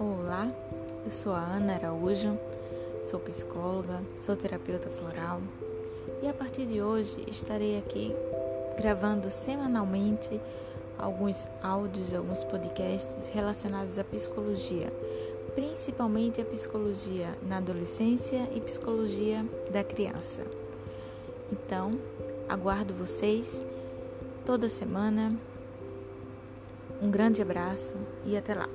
Olá, Eu sou a Ana Araújo, sou psicóloga, sou terapeuta floral e a partir de hoje estarei aqui gravando semanalmente alguns áudios, alguns podcasts relacionados à psicologia, principalmente a psicologia na adolescência e psicologia da criança. Então, aguardo vocês toda semana. Um grande abraço e até lá!